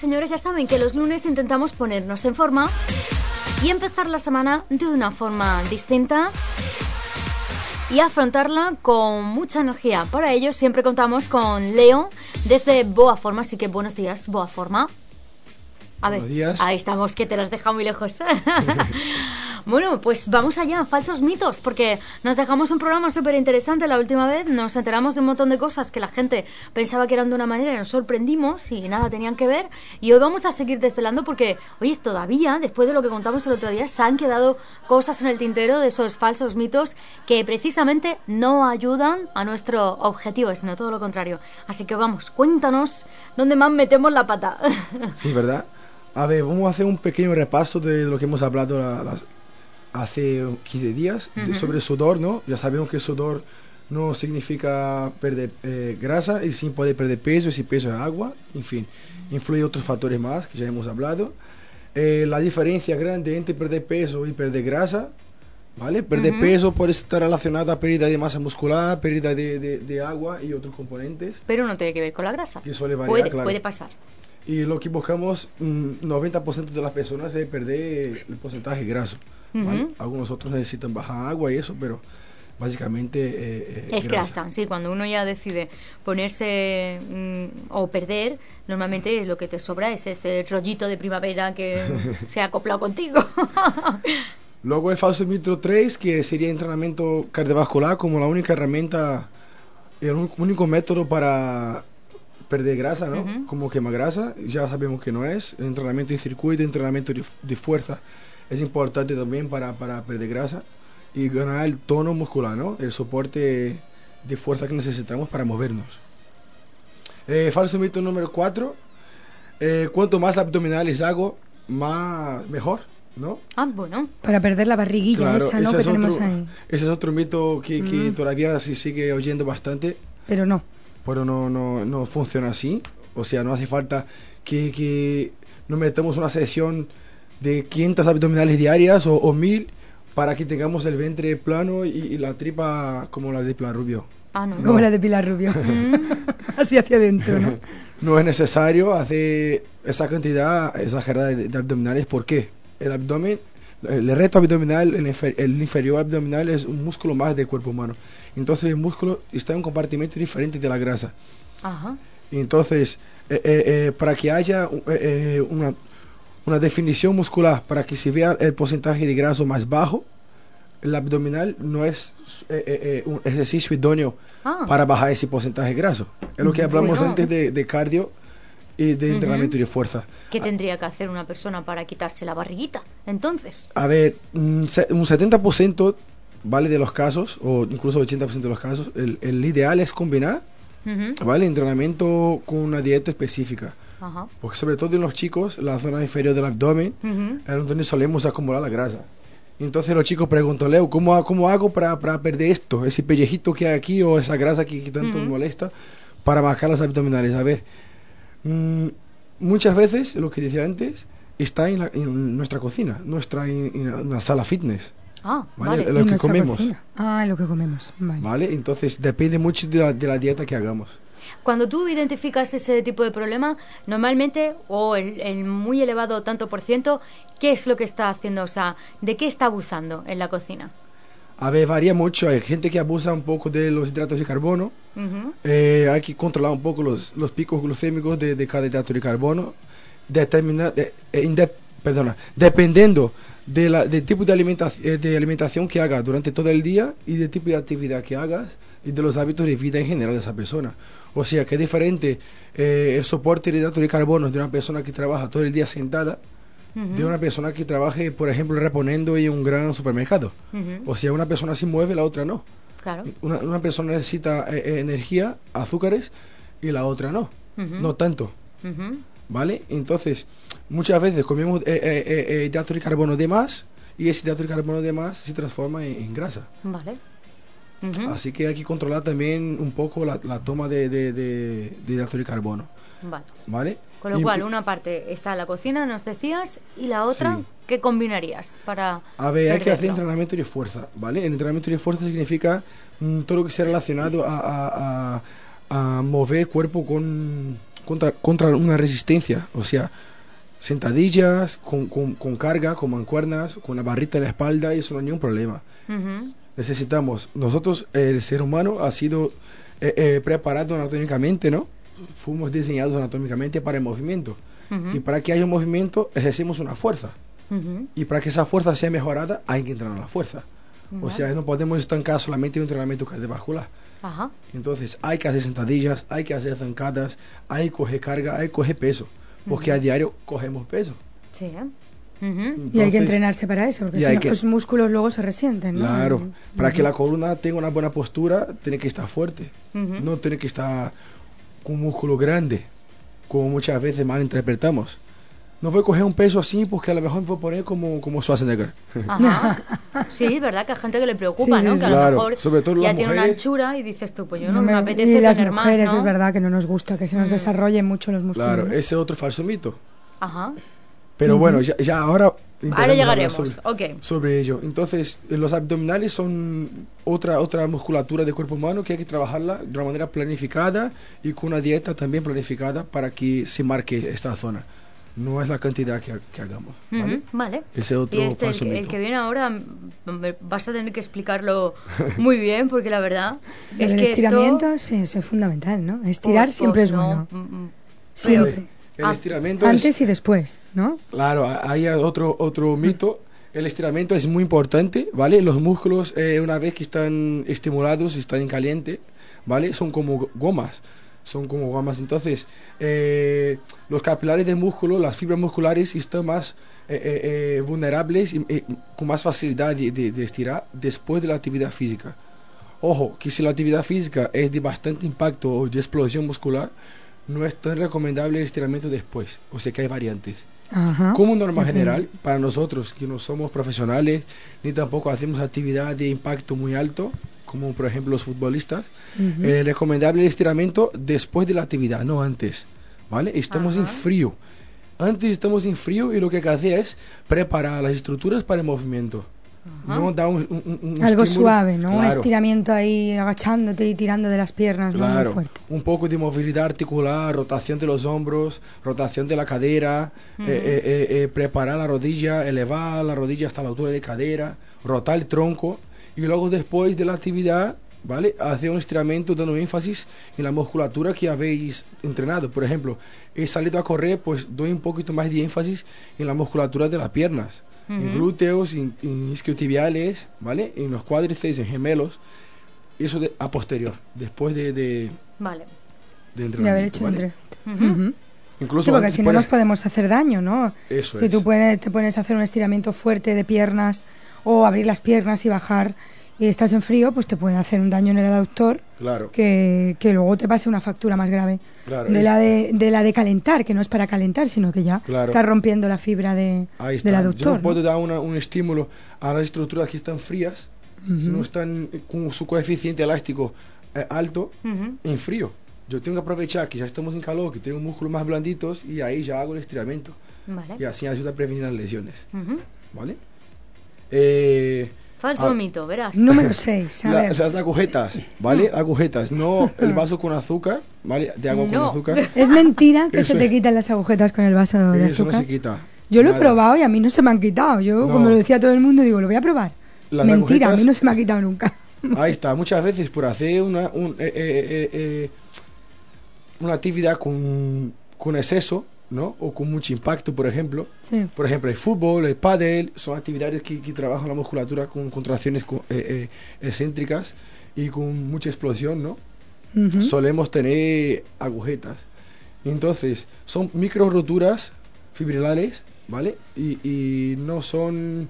señores, ya saben que los lunes intentamos ponernos en forma y empezar la semana de una forma distinta y afrontarla con mucha energía. Para ello siempre contamos con Leo desde Boa Forma, así que buenos días, Boa Forma. A ver, ahí estamos, que te las deja muy lejos. bueno, pues vamos allá, falsos mitos, porque nos dejamos un programa súper interesante la última vez, nos enteramos de un montón de cosas que la gente pensaba que eran de una manera y nos sorprendimos y nada tenían que ver. Y hoy vamos a seguir desvelando porque, oye, todavía, después de lo que contamos el otro día, se han quedado cosas en el tintero de esos falsos mitos que precisamente no ayudan a nuestro objetivo, sino todo lo contrario. Así que vamos, cuéntanos dónde más metemos la pata. sí, ¿verdad? A ver, vamos a hacer un pequeño repaso de lo que hemos hablado hace 15 días sobre el sudor, ¿no? Ya sabemos que sudor no significa perder eh, grasa y sin poder perder peso, y si peso es agua, en fin, influye otros factores más que ya hemos hablado. Eh, la diferencia grande entre perder peso y perder grasa, ¿vale? Perder peso puede estar relacionado a pérdida de masa muscular, pérdida de, agua y otros componentes. Pero no tiene que ver con la grasa. Que suele variar, puede, claro. puede pasar. Y lo que buscamos, 90% mm, de las personas es perder el porcentaje graso. Algunos otros necesitan bajar agua y eso, pero básicamente eh, eh, es grasa. sí cuando uno ya decide ponerse mm, o perder normalmente lo que te sobra es ese rollito de primavera que se ha acoplado contigo luego el falso mito 3 que sería entrenamiento cardiovascular como la única herramienta el único método para perder grasa, ¿no? Como quema grasa, ya sabemos que no es. Entrenamiento en circuito, entrenamiento de, fuerza es importante también para, para, perder grasa y ganar el tono muscular, ¿no? El soporte de fuerza que necesitamos para movernos. Eh, falso mito número 4. Eh, cuanto más abdominales hago, más mejor, ¿no? Ah, bueno. Para perder la barriguilla esa, ¿no? que tenemos ahí. Ese es otro mito que, que todavía se sigue oyendo bastante. Pero no pero no, no, no funciona así. O sea, no hace falta que, que nos metamos una sesión de 500 abdominales diarias o, o 1000 para que tengamos el vientre plano y, la tripa como la de Pilar Rubio. Ah, no. Como la de Pilar Rubio. Así hacia adentro, ¿no? no es necesario hacer esa cantidad exagerada de, abdominales. ¿Por qué? El abdomen, el reto abdominal, el, el inferior abdominal es un músculo más del cuerpo humano. Entonces el músculo está en un compartimento diferente de la grasa. Ajá. Entonces, eh, eh, eh, para que haya una, una, definición muscular, para que se vea el porcentaje de grasa más bajo, el abdominal no es un ejercicio idóneo ah. para bajar ese porcentaje graso. Es lo que hablamos antes de, cardio y de entrenamiento de fuerza. ¿Qué tendría que hacer una persona para quitarse la barriguita entonces? A ver, un 70% ¿vale? De los casos, o incluso 80% de los casos, el, el ideal es combinar, ¿vale? Entrenamiento con una dieta específica. Porque sobre todo en los chicos, la zona inferior del abdomen es donde solemos acumular la grasa. Entonces los chicos preguntan, Leo, ¿cómo, cómo hago para, para, perder esto? Ese pellejito que hay aquí o esa grasa que, tanto me molesta para bajar las abdominales. A ver, mm, muchas veces, lo que decía antes, está en, en nuestra cocina, nuestra en, la sala fitness. Ah, vale. Lo que comemos. Ah, lo que comemos. Vale. Entonces depende mucho de la, de la, dieta que hagamos. Cuando tú identificas ese tipo de problema, normalmente, o el, muy elevado tanto por ciento, ¿qué es lo que está haciendo? O sea, ¿de qué está abusando en la cocina? A ver, varía mucho. Hay gente que abusa un poco de los hidratos de carbono. Eh, hay que controlar un poco los, los picos glucémicos de, de, cada hidrato de carbono. Determinar, de, eh, perdona, dependiendo del tipo alimentación, eh, de alimentación que hagas durante todo el día y del tipo de actividad que hagas y de los hábitos de vida en general de esa persona. O sea, que es diferente eh, el soporte de hidratos de carbono de una persona que trabaja todo el día sentada de una persona que trabaje, por ejemplo, reponiendo en un gran supermercado. O sea, una persona se mueve, la otra no. Claro. Una, una persona necesita eh, energía, azúcares, y la otra no. No tanto. ¿Vale? Entonces, muchas veces comemos eh, eh, eh, hidrato de carbono de más y ese hidrato de carbono de más se transforma en, grasa. Vale. Así que hay que controlar también un poco la, toma de, de, de, hidrato de carbono. Vale. ¿Vale? Con lo cual, una parte está la cocina, nos decías, y la otra, ¿qué combinarías para...? A ver, hay que hacer entrenamiento de fuerza, ¿vale? El entrenamiento de fuerza significa mm, todo lo que sea relacionado a, a, a, a mover cuerpo con contra, contra una resistencia, o sea, sentadillas con, con, con carga, con mancuernas, con una barrita en la espalda, y eso no hay ningún problema. Ujú. Necesitamos, nosotros, el ser humano ha sido eh, eh, preparado anatómicamente, ¿no? Fuimos diseñados anatómicamente para el movimiento. Ujú. Y para que haya un movimiento, ejercemos una fuerza. Ujú. Y para que esa fuerza sea mejorada, hay que entrenar la fuerza. O Vale. sea, no podemos estancar solamente en un entrenamiento cardiovascular. Ajá. Entonces, hay que hacer sentadillas, hay que hacer zancadas, hay que coger carga, hay que coger peso. Porque a diario cogemos peso. Sí. ¿eh? Ujú. Y hay que Entonces, entrenarse para eso, porque si hay no, que- los músculos luego se resienten. ¿no? Claro, para que la columna tenga una buena postura, tiene que estar fuerte. Ujú. No tiene que estar con un músculo grande, como muchas veces mal interpretamos. No voy a coger un peso así porque a lo mejor me voy a poner como, como Schwarzenegger. Ajá. Sí, verdad que hay gente que le preocupa, Sí, ¿no? sí. Que a lo Claro, mejor sobre todo ya las tiene una mujeres. anchura y dices tú, pues yo No me me- apetece y las tener mujeres más, ¿no? es verdad que no nos gusta que se nos Mm. desarrollen mucho los músculos. Claro, ¿no? ese es otro falso mito. Ajá. Pero bueno, ya, ya ahora... Ahora llegaremos. sobre- Ok. sobre ello. Entonces, eh, los abdominales son otra, otra musculatura del cuerpo humano que hay que trabajarla de una manera planificada y con una dieta también planificada para que se marque esta zona. No es la cantidad que, que hagamos. ¿vale? Ujú, Vale. Ese otro Y este, el, que- el mito. que viene ahora, mm, vas a tener que explicarlo muy bien, porque la verdad es del que estiramiento, esto, eso es fundamental, ¿no? Estirar pues, siempre pues, es no, bueno. mm, mm, Siempre. El Ah, estiramiento Antes es... y después, ¿no? Claro, hay otro, otro mito. El estiramiento es muy importante, ¿vale? Los músculos, eh, una vez que están estimulados, están en caliente, ¿vale? Son como gomas. Son como gomas. Entonces, eh, los capilares del músculo, las fibras musculares, están más eh, eh, eh, vulnerables y eh, con más facilidad de, de- de estirar después de la actividad física. Ojo, que si la actividad física es de bastante impacto o de explosión muscular, no es tan recomendable el estiramiento después. O sea que hay variantes. Ajá. Como norma general, para nosotros que no somos profesionales, ni tampoco hacemos actividad de impacto muy alto, como por ejemplo los futbolistas, Ujú. eh, recomendable el estiramiento después de la actividad, no antes. ¿Vale? Estamos en frío. Antes estamos en frío y lo que hay que hacer es preparar las estructuras para el movimiento. Ajá. No da un, un- un- un Algo estímulo- suave, ¿no? Un estiramiento ahí agachándote y tirando de las piernas, no muy fuerte. un poco de movilidad articular, rotación de los hombros, rotación de la cadera, eh, eh, eh, preparar la rodilla, elevar la rodilla hasta la altura de cadera, rotar el tronco y luego después de la actividad, ¿vale? Hacer un estiramiento dando énfasis en la musculatura que habéis entrenado. Por ejemplo, he salido a correr, pues doy un poquito más de énfasis en la musculatura de las piernas, en Ujú. glúteos, en, en isquiotibiales, ¿vale? En los cuádriceps, en gemelos. Eso de, a posterior, después de, de, Vale. de De haber hecho ¿vale? Ujú. Incluso Sí, porque si no nos podemos hacer daño, ¿no? Eso si es. tú te pones a hacer un estiramiento fuerte de piernas o abrir las piernas y bajar y estás en frío, pues te puede hacer un daño en el aductor Claro, que, que luego te pase una factura más grave claro. de la de, de la de calentar, que no es para calentar, sino que ya Claro. está rompiendo la fibra de, Ahí está. del Yo aductor. no puedo dar una- un estímulo a las estructuras que están frías, si no están con su coeficiente elástico eh, alto, en frío. Yo tengo que aprovechar que ya estamos en calor, que tengo músculos más blanditos y ahí ya hago el estiramiento. Vale. Y así ayuda a prevenir las lesiones. ¿Vale? Eh, Falso Ah. mito, verás. Número 6, a la- las agujetas, ¿vale? Agujetas, no el vaso con azúcar, ¿vale? De agua No. con azúcar. Es mentira que Eso se te es. quitan las agujetas con el vaso de Eso no azúcar. se quita. Yo lo he probado y a mí no se me han quitado. Yo, No. como lo decía todo el mundo, digo, lo voy a probar. Las Mentira, a mí no se me ha quitado nunca. Ahí está, muchas veces por hacer una, un, eh, eh, eh, una actividad con, con exceso, ¿no? O con mucho impacto, por ejemplo. Sí. Por ejemplo, el fútbol, el pádel, son actividades que, que trabajan la musculatura con contracciones co- eh, eh, excéntricas y con mucha explosión, ¿no? Solemos tener agujetas. Entonces, son micro roturas fibrilares, ¿vale? Y, y no son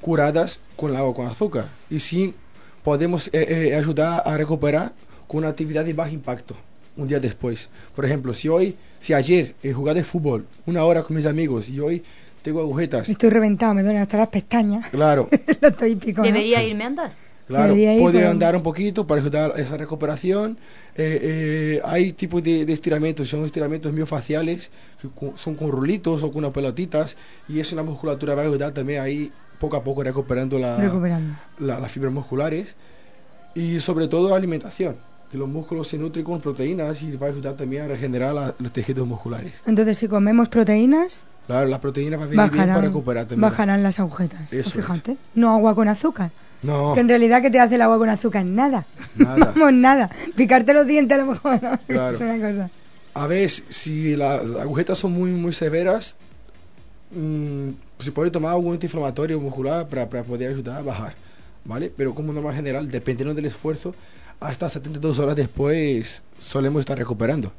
curadas con agua con azúcar. Y sí podemos eh, eh, ayudar a recuperar con una actividad de bajo impacto un día después. Por ejemplo, si hoy, si ayer he jugado de fútbol una hora con mis amigos y hoy tengo agujetas, Estoy reventado, me duelen hasta las pestañas. claro, lo típico. ¿no? Debería irme a andar. Claro, ir, puede andar un poquito para ayudar a esa recuperación. Eh, eh, hay tipos de, de estiramientos, son estiramientos miofaciales, que cu- son con rulitos o con unas pelotitas, y es una musculatura va a ayudar también ahí poco a poco recuperando la- Recuperando. la- las fibras musculares. Y sobre todo alimentación, que los músculos se nutren con proteínas y va a ayudar también a regenerar la- los tejidos musculares. Entonces, si comemos proteínas, Claro, la proteína va a venir bien bajarán, para recuperar también. bajarán las agujetas. Eso es. fíjate, no agua con azúcar. No, Que en realidad, ¿qué te hace el agua con azúcar? Nada. Nada. Vamos, nada. Picarte los dientes a lo mejor. ¿no? Claro. Es una cosa. a ver, si las agujetas son muy, muy severas, mm, se puede tomar algún antiinflamatorio muscular para, para poder ayudar a bajar, ¿vale? Pero como norma general, dependiendo del esfuerzo, hasta 72 horas después solemos estar recuperando,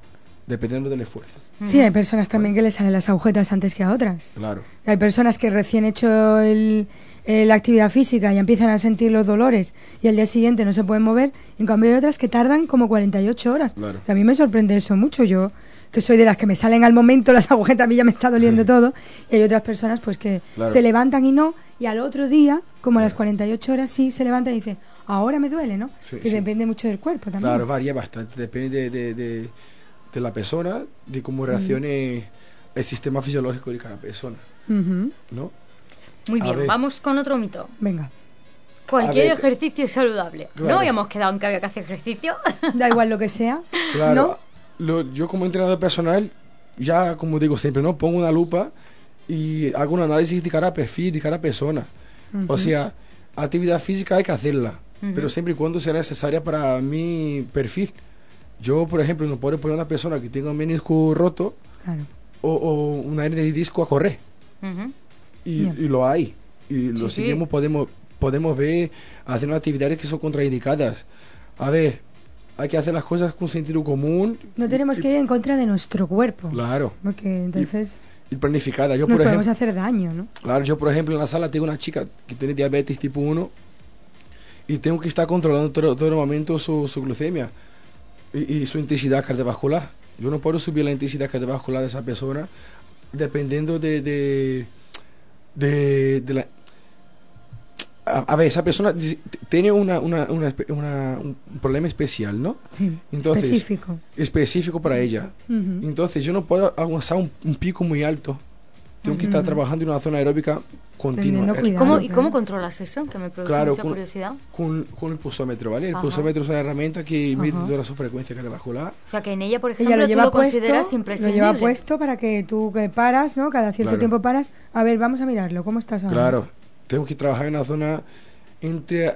dependiendo del esfuerzo. Sí, hay personas también que les salen las agujetas antes que a otras. Claro, Hay personas que recién hecho el- eh, la actividad física y empiezan a sentir los dolores y al día siguiente no se pueden mover. En cambio hay otras que tardan como 48 horas. Claro. Que a mí me sorprende eso mucho. Yo, que soy de las que me salen al momento las agujetas, a mí ya me está doliendo todo. Y hay otras personas pues que Claro. se levantan y no. Y al otro día, como a las 48 horas, sí se levantan y dicen, ahora me duele, ¿no? Sí, que sí. depende mucho del cuerpo también. claro, varía bastante, depende de, de, de- de la persona, de cómo reaccione el sistema fisiológico de cada persona. ¿no? Muy A bien, ver. vamos con otro mito. Venga, Cualquier ver. ejercicio es saludable. Claro. No habíamos quedado en que había que hacer ejercicio. da igual lo que sea. Claro, lo- yo como entrenador personal, ya como digo siempre, ¿no? Pongo una lupa y hago un análisis de cada perfil, de cada persona. O sea, actividad física hay que hacerla, pero siempre y cuando sea necesaria para mi perfil. Yo, por ejemplo, no puedo poner a una persona que tenga un menisco roto Claro. o, o una hernia de disco a correr. Ujú. Y, Bien. y lo hay. Y lo Sí, sí. seguimos, podemos, podemos ver haciendo actividades que son contraindicadas. A ver, hay que hacer las cosas con sentido común. No y- tenemos y- que ir en contra de nuestro cuerpo. Claro, Porque entonces y planificada. Yo, nos por podemos ejemplo, hacer daño, ¿no? claro, yo, por ejemplo, en la sala tengo una chica que tiene diabetes tipo 1 y tengo que estar controlando todo, todo el momento su, su glucemia y, y su intensidad cardiovascular. Yo no puedo subir la intensidad cardiovascular de esa persona dependiendo de, de, de, de la... A, a ver, esa persona tiene una, una, una espe- una- un problema especial, ¿no? Sí, Entonces, específico. Específico para ella. Entonces yo no puedo alcanzar un, un pico muy alto. Tengo que estar trabajando en una zona aeróbica continua. Eh, cuidado. ¿Cómo, ¿Y cómo controlas eso? Que me produce Claro, mucha con- curiosidad. Con, con el pulsómetro, ¿vale? El Ajá. pulsómetro es una herramienta que mide toda su frecuencia cardiovascular. O sea, que en ella, por ejemplo, Ella lo tú lleva lo puesto, consideras lo imprescindible. lleva puesto para que tú que paras, ¿no? Cada cierto Claro. tiempo paras. A ver, vamos a mirarlo. ¿Cómo estás ahora? Claro, tengo que trabajar en una zona entre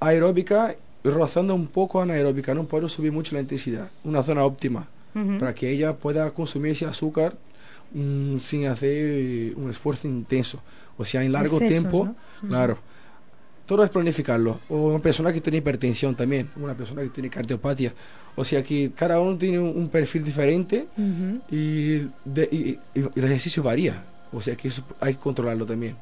aeróbica y rozando un poco anaeróbica. No puedo subir mucho la intensidad. Una zona óptima para que ella pueda consumir ese azúcar mm, sin hacer un esfuerzo intenso. O sea, en largo Excesos, tiempo, ¿no? claro. Todo es planificarlo. O una persona que tiene hipertensión también, una persona que tiene cardiopatía. O sea que cada uno tiene un, un perfil diferente y, de- y- y el ejercicio varía. O sea que eso hay que controlarlo también.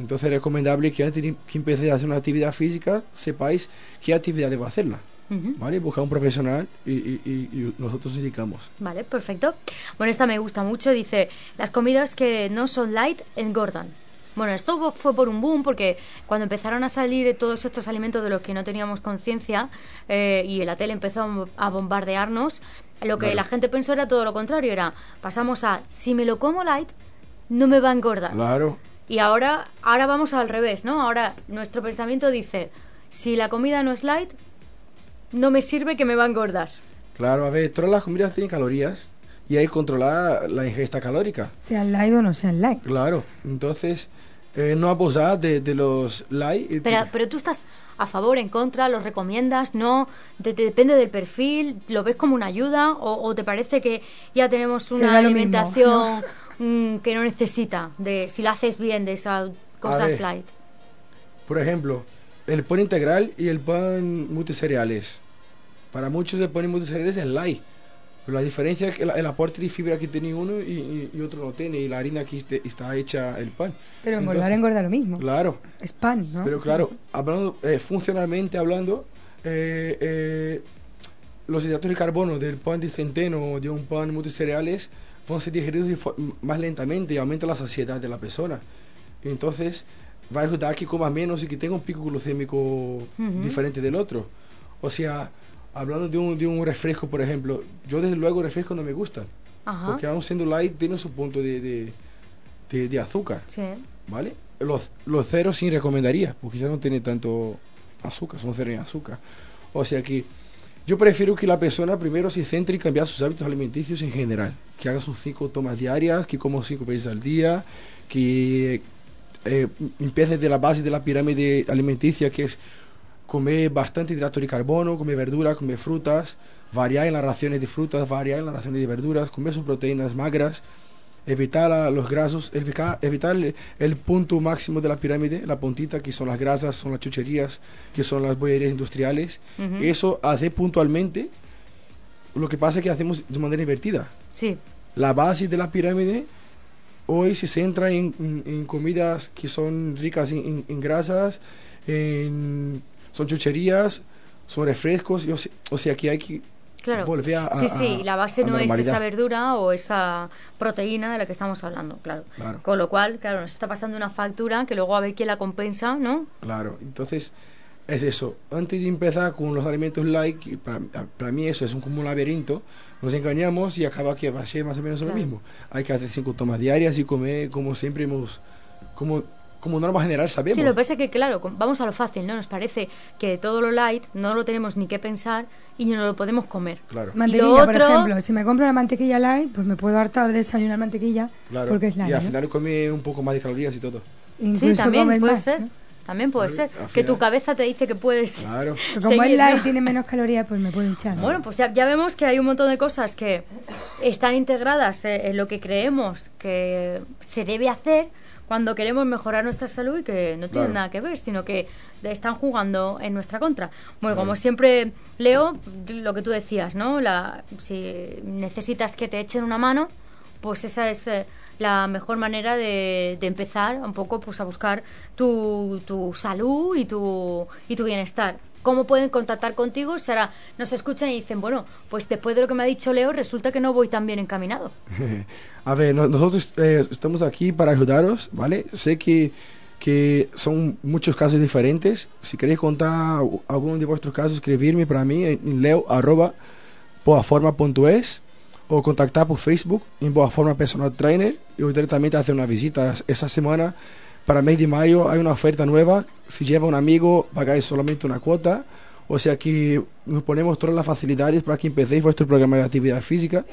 Entonces es recomendable que antes de que empecéis a hacer una actividad física, sepáis qué actividad debo hacerla. ¿Vale? Buscar un profesional y, y- y- nosotros indicamos. Vale, perfecto. Bueno, esta me gusta mucho. Dice, las comidas que no son light engordan. Bueno, esto fue por un boom porque cuando empezaron a salir todos estos alimentos de los que no teníamos conciencia eh, y la tele empezó a bom- a bombardearnos, lo que Claro. la gente pensó era todo lo contrario. Era, pasamos a, si me lo como light, no me va a engordar. Claro, Y ahora, ahora vamos al revés, ¿no? Ahora nuestro pensamiento dice, si la comida no es light, no me sirve que me va a engordar. claro. A ver, todas las comidas tienen calorías y hay que controlar la ingesta calórica. Sean light o no sean light. Claro. Entonces, eh, no abusar de, de los light. y- Pero, pero tú estás a favor, en contra, lo recomiendas, no, Te- te depende del perfil, lo ves como una ayuda o, o te parece que ya tenemos una lo mismo, alimentación mm, que no necesita de si lo haces bien de esas cosas ver. light. Por ejemplo, el pan integral y el pan multicereales. Para muchos el pan multicereales es light. Pero la diferencia es que el, el aporte de fibra que tiene uno y, y- y otro no tiene. Y la harina que este- está hecha el pan. Pero engordar Entonces, engorda lo mismo. Claro. Es pan, ¿no? Pero claro, hablando eh, funcionalmente hablando, eh, eh, los hidratos de carbono del pan de centeno o de un pan multicereales van a ser digeridos más lentamente y aumenta la saciedad de la persona. Entonces, va a ayudar a que coma menos y que tenga un pico glucémico diferente del otro. O sea, hablando de un, de un refresco, por ejemplo, yo desde luego refresco no me gustan. Ajá. Porque aún siendo light tiene su punto de, de, de- de azúcar. Sí. ¿vale? Los, los ceros sí recomendaría, porque ya no tiene tanto azúcar, son ceros en azúcar. O sea que Yo prefiero que la persona primero se centre en cambiar sus hábitos alimenticios en general, que haga sus cinco tomas diarias, que coma cinco veces al día, que eh, empiece de la base de la pirámide alimenticia, que es comer bastante hidrato de carbono, comer verduras, comer frutas, variar en las raciones de frutas, variar en las raciones de verduras, comer sus proteínas magras, evitar los grasos, evitar, evitar el, punto máximo de la pirámide, la puntita, que son las grasas, son las chucherías, que son las bollerías industriales. Eso hace puntualmente. Lo que pasa es que hacemos de manera invertida. Sí. La base de la pirámide hoy se centra en, comidas que son ricas en, grasas, son chucherías, son refrescos, o sea que hay que Claro. sí, sí, la base no es esa verdura o esa proteína de la que estamos hablando, claro. Con lo cual, claro, nos está pasando una factura que luego a ver quién la compensa, ¿no? Claro, entonces es eso. Antes de empezar con los alimentos light, para, para mí eso es un, como un laberinto, nos engañamos y acaba que va a ser más o menos lo mismo. Hay que hacer cinco tomas diarias y comer como siempre hemos, como como norma general sabemos. Sí, lo que pasa es que, claro, vamos a lo fácil, ¿no? Nos parece que todo lo light no lo tenemos ni que pensar y no lo podemos comer. Claro. Mantequilla, por ejemplo. Si me compro la mantequilla light, pues me puedo hartar de desayunar mantequilla porque es light. Y al final come un poco más de calorías y todo. sí, también puede ser. También puede ser. Que tu cabeza te dice que puedes. Claro. como el light tiene menos calorías, pues me puedo hinchar. Bueno, pues ya, ya, vemos que hay un montón de cosas que están integradas en lo que creemos que se debe hacer cuando queremos mejorar nuestra salud y que no tienen nada que ver, sino que están jugando en nuestra contra. Bueno, como siempre leo lo que tú decías, ¿no? La, si necesitas que te echen una mano, pues esa es eh, la mejor manera de, de, empezar un poco pues a buscar tu, tu salud y tu, y tu bienestar cómo pueden contactar contigo si ahora nos escuchan y dicen, bueno, pues después de lo que me ha dicho Leo, resulta que no voy tan bien encaminado. A ver, nosotros eh, estamos aquí para ayudaros, ¿vale? Sé que, que son muchos casos diferentes. Si queréis contar alguno de vuestros casos, escribirme para mí en leo.boaforma.es o contactar por Facebook en Boaforma Personal Trainer y directamente hacer una visita esa semana para el mes de mayo hay una oferta nueva. Si lleva un amigo, pagáis solamente una cuota. O sea que nos ponemos todas las facilidades para que empecéis vuestro programa de actividad física.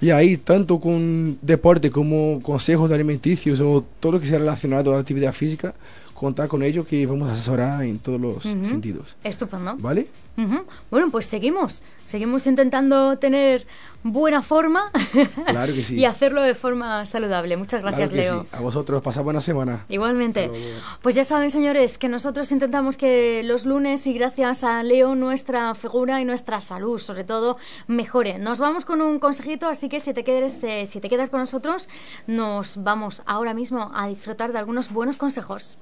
Y ahí, tanto con deporte como consejos de alimenticios o todo lo que sea relacionado a la actividad física, contar con ellos que vamos a asesorar en todos los sentidos. Estupendo. ¿Vale? Bueno, pues seguimos. Seguimos intentando tener buena forma claro que sí. y hacerlo de forma saludable. Muchas gracias, Leo. Sí. A vosotros, pasad buena semana. Igualmente. Pues ya saben, señores, que nosotros intentamos que los lunes y gracias a Leo nuestra figura y nuestra salud, sobre todo, mejore. Nos vamos con un consejito, así que si te, quedes, eh, si te quedas con nosotros, nos vamos ahora mismo a disfrutar de algunos buenos consejos.